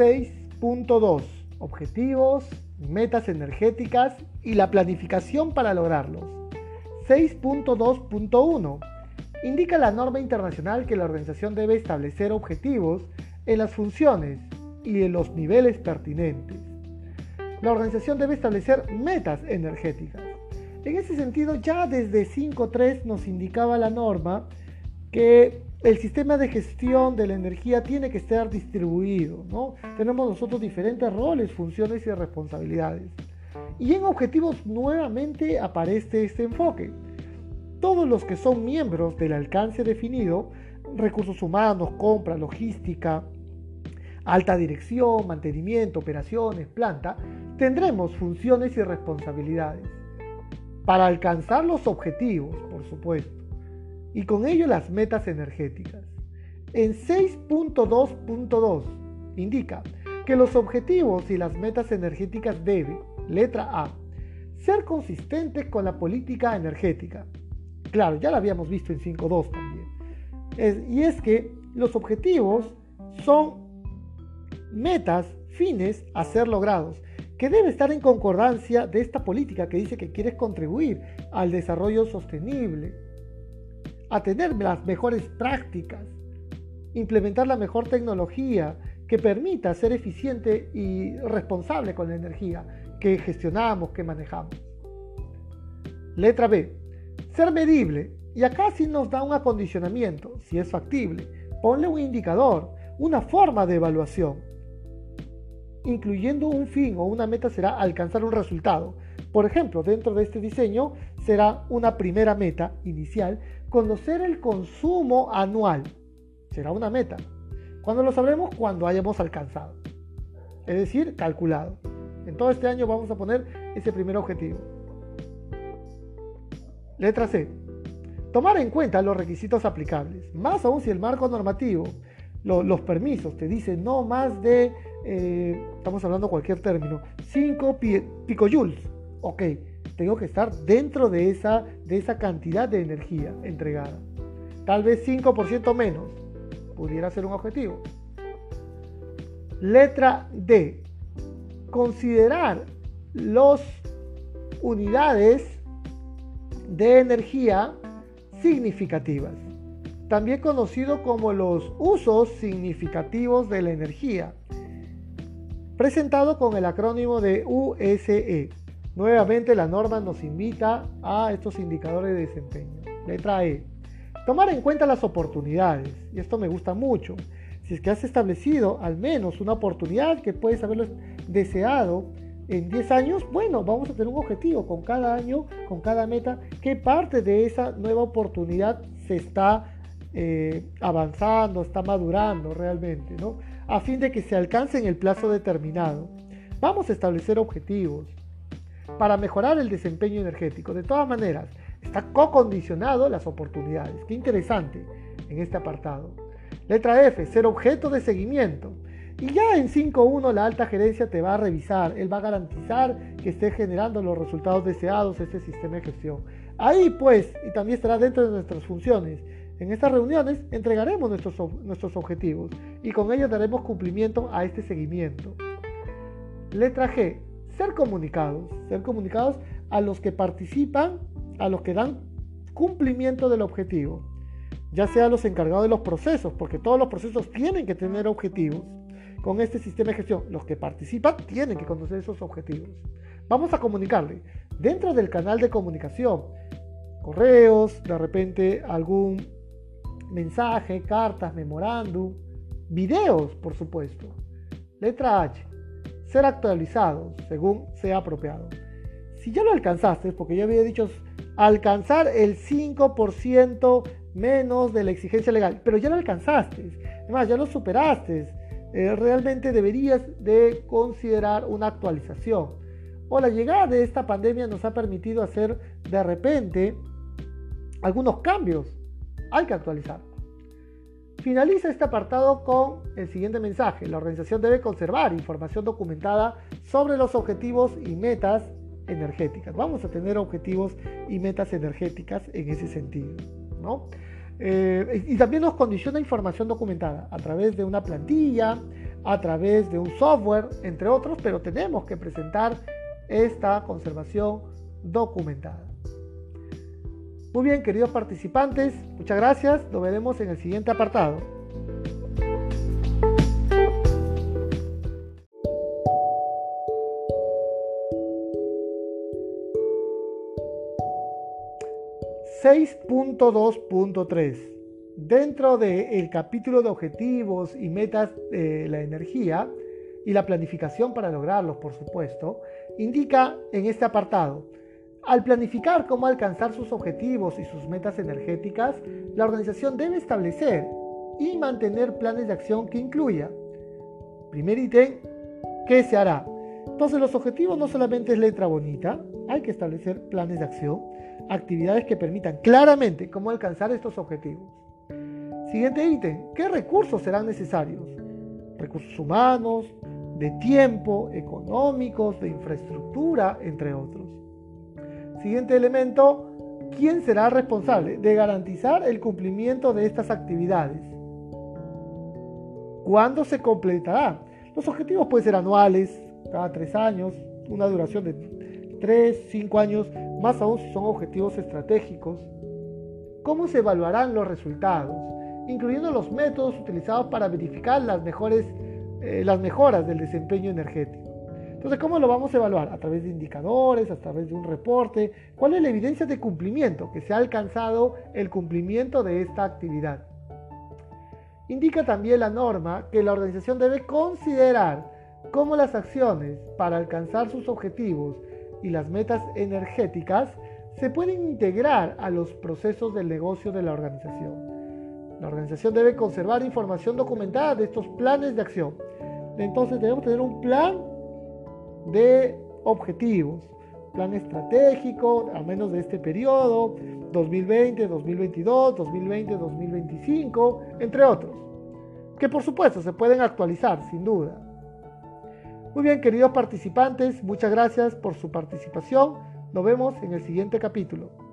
6.2. Objetivos, metas energéticas y la planificación para lograrlos. 6.2.1. Indica la norma internacional que la organización debe establecer objetivos en las funciones y en los niveles pertinentes. La organización debe establecer metas energéticas. En ese sentido, ya desde 5.3 nos indicaba la norma que el sistema de gestión de la energía tiene que estar distribuido, ¿no? Tenemos nosotros diferentes roles, funciones y responsabilidades. Y en objetivos nuevamente aparece este enfoque. Todos los que son miembros del alcance definido, recursos humanos, compra, logística, alta dirección, mantenimiento, operaciones, planta, tendremos funciones y responsabilidades para alcanzar los objetivos, por supuesto y con ello las metas energéticas. En 6.2.2 indica que los objetivos y las metas energéticas deben, letra A, ser consistentes con la política energética. Claro, ya lo habíamos visto en 5.2 también. y es que los objetivos son metas, fines a ser logrados, que debe estar en concordancia de esta política que dice que quieres contribuir al desarrollo sostenible, a tener las mejores prácticas, implementar la mejor tecnología que permita ser eficiente y responsable con la energía que gestionamos, que manejamos. Letra B. Ser medible. Y acá sí nos da un acondicionamiento, si es factible. Ponle un indicador, una forma de evaluación. Incluyendo un fin o una meta será alcanzar un resultado. Por ejemplo, dentro de este diseño será una primera meta inicial conocer el consumo anual. Será una meta. Cuando lo sabremos, cuando hayamos alcanzado. Es decir, calculado. En todo este año vamos a poner ese primer objetivo. Letra C. Tomar en cuenta los requisitos aplicables. Más aún si el marco normativo, los permisos, te dice no más de, eh, estamos hablando cualquier término, 5 picojoules. Ok, tengo que estar dentro de esa, de esa cantidad de energía entregada. Tal vez 5% menos pudiera ser un objetivo. Letra D. Considerar las unidades de energía significativas, también conocido como los usos significativos de la energía, presentado con el acrónimo de USE. Nuevamente la norma nos invita a estos indicadores de desempeño. Letra E. Tomar en cuenta las oportunidades. Y esto me gusta mucho. Si es que has establecido al menos una oportunidad que puedes haberlo deseado en 10 años, bueno, vamos a tener un objetivo con cada año, con cada meta, qué parte de esa nueva oportunidad se está eh, avanzando, está madurando realmente, ¿no? A fin de que se alcance en el plazo determinado. Vamos a establecer objetivos, para mejorar el desempeño energético. De todas maneras, está co-condicionado las oportunidades. Qué interesante en este apartado. Letra F, ser objeto de seguimiento. Y ya en 5.1 la alta gerencia te va a revisar, él va a garantizar que esté generando los resultados deseados este sistema de gestión. Ahí pues, y también estará dentro de nuestras funciones, en estas reuniones entregaremos nuestros, nuestros objetivos y con ellos daremos cumplimiento a este seguimiento. Letra G, ser comunicados, ser comunicados a los que participan, a los que dan cumplimiento del objetivo, ya sea los encargados de los procesos, porque todos los procesos tienen que tener objetivos. Con este sistema de gestión, los que participan tienen que conocer esos objetivos. Vamos a comunicarle dentro del canal de comunicación, correos, de repente algún mensaje, cartas, memorándum, videos, por supuesto. Letra H ser actualizados según sea apropiado. Si ya lo alcanzaste, porque yo había dicho alcanzar el 5% menos de la exigencia legal, pero ya lo alcanzaste, además ya lo superaste, eh, realmente deberías de considerar una actualización. O la llegada de esta pandemia nos ha permitido hacer de repente algunos cambios. Hay que actualizar. Finaliza este apartado con el siguiente mensaje. La organización debe conservar información documentada sobre los objetivos y metas energéticas. Vamos a tener objetivos y metas energéticas en ese sentido. Eh, y también nos condiciona información documentada a través de una plantilla, a través de un software, entre otros, pero tenemos que presentar esta conservación documentada. Muy bien, queridos participantes, muchas gracias. Nos veremos en el siguiente apartado. ...6.2.3... Dentro del capítulo de objetivos y metas de la energía... ...y la planificación para lograrlos, por supuesto... ...indica en este apartado... Al planificar cómo alcanzar sus objetivos y sus metas energéticas, la organización debe establecer y mantener planes de acción que incluya. Primer ítem, ¿qué se hará? Entonces los objetivos no solamente es letra bonita, hay que establecer planes de acción, actividades que permitan claramente cómo alcanzar estos objetivos. Siguiente ítem, ¿qué recursos serán necesarios? Recursos humanos, de tiempo, económicos, de infraestructura, entre otros. Siguiente elemento, ¿quién será responsable de garantizar el cumplimiento de estas actividades? ¿Cuándo se completará? Los objetivos pueden ser anuales, cada tres años, una duración de tres, cinco años, más aún si son objetivos estratégicos. ¿Cómo se evaluarán los resultados? Incluyendo los métodos utilizados para verificar las, mejores, eh, las mejoras del desempeño energético. Entonces, ¿cómo lo vamos a evaluar? A través de indicadores, a través de un reporte. ¿Cuál es la evidencia de cumplimiento? Que se ha alcanzado el cumplimiento de esta actividad. Indica también la norma que la organización debe considerar cómo las acciones para alcanzar sus objetivos y las metas energéticas se pueden integrar a los procesos del negocio de la organización. La organización debe conservar información documentada de estos planes de acción. Entonces debemos tener un plan de objetivos, plan estratégico, al menos de este periodo, 2020, 2022, 2020, 2025, entre otros, que por supuesto se pueden actualizar, sin duda. Muy bien, queridos participantes, muchas gracias por su participación. Nos vemos en el siguiente capítulo.